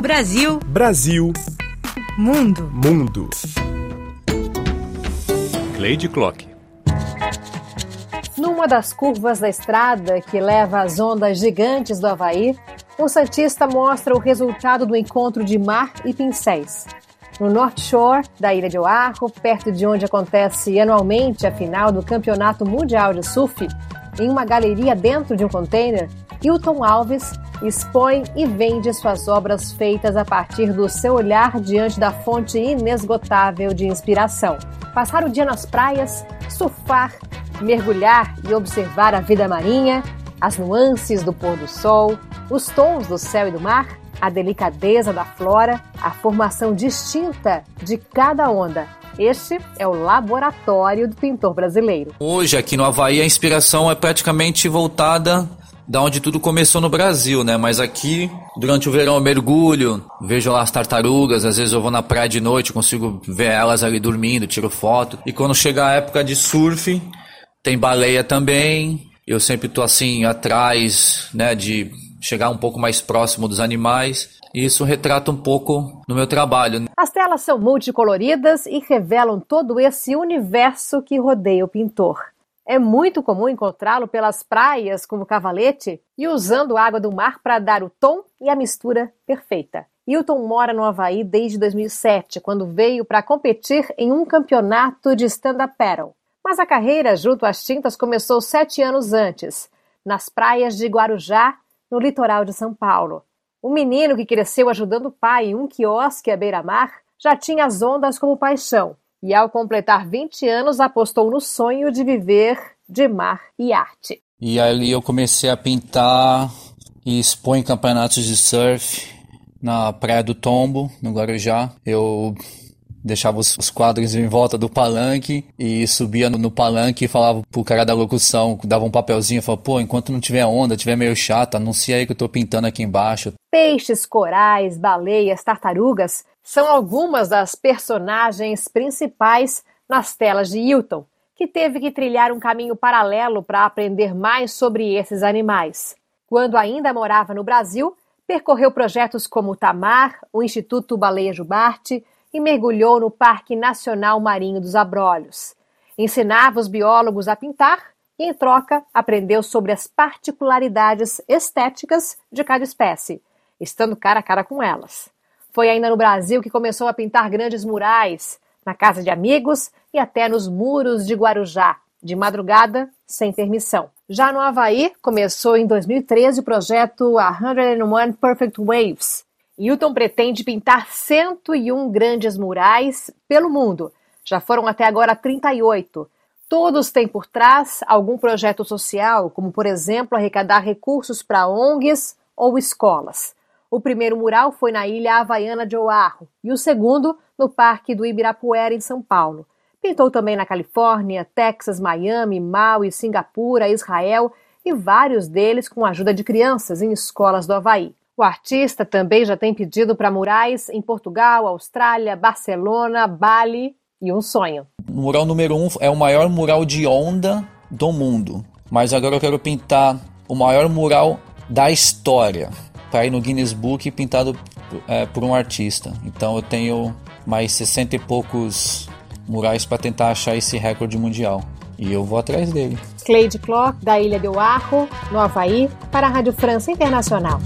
Brasil. Brasil. Mundo. Mundo. Lady Clock. Numa das curvas da estrada que leva às ondas gigantes do Havaí, um Santista mostra o resultado do encontro de mar e pincéis. No North Shore da Ilha de Oahu, perto de onde acontece anualmente a final do Campeonato Mundial de Surf, em uma galeria dentro de um container, Hilton Alves expõe e vende suas obras feitas a partir do seu olhar diante da fonte inesgotável de inspiração. Passar o dia nas praias, surfar, mergulhar e observar a vida marinha, as nuances do pôr do sol, os tons do céu e do mar, a delicadeza da flora, a formação distinta de cada onda. Este é o laboratório do pintor brasileiro. Hoje, aqui no Havaí, a inspiração é praticamente voltada da onde tudo começou no Brasil, né? Mas aqui, durante o verão, eu mergulho, vejo lá as tartarugas, às vezes eu vou na praia de noite, consigo ver elas ali dormindo, tiro foto. E quando chega a época de surf, tem baleia também. Eu sempre tô assim atrás, né, de chegar um pouco mais próximo dos animais. E isso retrata um pouco no meu trabalho. As telas são multicoloridas e revelam todo esse universo que rodeia o pintor. É muito comum encontrá-lo pelas praias como cavalete e usando água do mar para dar o tom e a mistura perfeita. Hilton mora no Havaí desde 2007, quando veio para competir em um campeonato de stand-up paddle. Mas a carreira junto às tintas começou sete anos antes, nas praias de Guarujá, no litoral de São Paulo. O menino que cresceu ajudando o pai em um quiosque à beira-mar já tinha as ondas como paixão e, ao completar 20 anos, apostou no sonho de viver de mar e arte. E ali eu comecei a pintar e expor em campeonatos de surf na Praia do Tombo, no Guarujá. Eu deixava os, quadros em volta do palanque e subia no, no, palanque e falava pro cara da locução, dava um papelzinho e falava, pô, enquanto não tiver onda, tiver meio chato, anuncia aí que eu tô pintando aqui embaixo. Peixes, corais, baleias, tartarugas são algumas das personagens principais nas telas de Hilton, que teve que trilhar um caminho paralelo para aprender mais sobre esses animais. Quando ainda morava no Brasil, percorreu projetos como o Tamar, o Instituto Baleia Jubarte e mergulhou no Parque Nacional Marinho dos Abrolhos. Ensinava os biólogos a pintar e, em troca, aprendeu sobre as particularidades estéticas de cada espécie, estando cara a cara com elas. Foi ainda no Brasil que começou a pintar grandes murais, na casa de amigos e até nos muros de Guarujá, de madrugada, sem permissão. Já no Havaí, começou em 2013 o projeto 101 Perfect Waves. Hilton pretende pintar 101 grandes murais pelo mundo. Já foram até agora 38. Todos têm por trás algum projeto social, como por exemplo arrecadar recursos para ONGs ou escolas. O primeiro mural foi na ilha havaiana de Oahu e o segundo no Parque do Ibirapuera, em São Paulo. Pintou também na Califórnia, Texas, Miami, Maui, Singapura, Israel e vários deles com a ajuda de crianças em escolas do Havaí. O artista também já tem pedido para murais em Portugal, Austrália, Barcelona, Bali e um sonho. O mural número um é o maior mural de onda do mundo. Mas agora eu quero pintar o maior mural da história para ir no Guinness Book pintado é, por um artista. Então eu tenho mais 60 e poucos murais para tentar achar esse recorde mundial. E eu vou atrás dele. Cleide Clock, da Ilha de Oahu, no Havaí, para a Rádio França Internacional.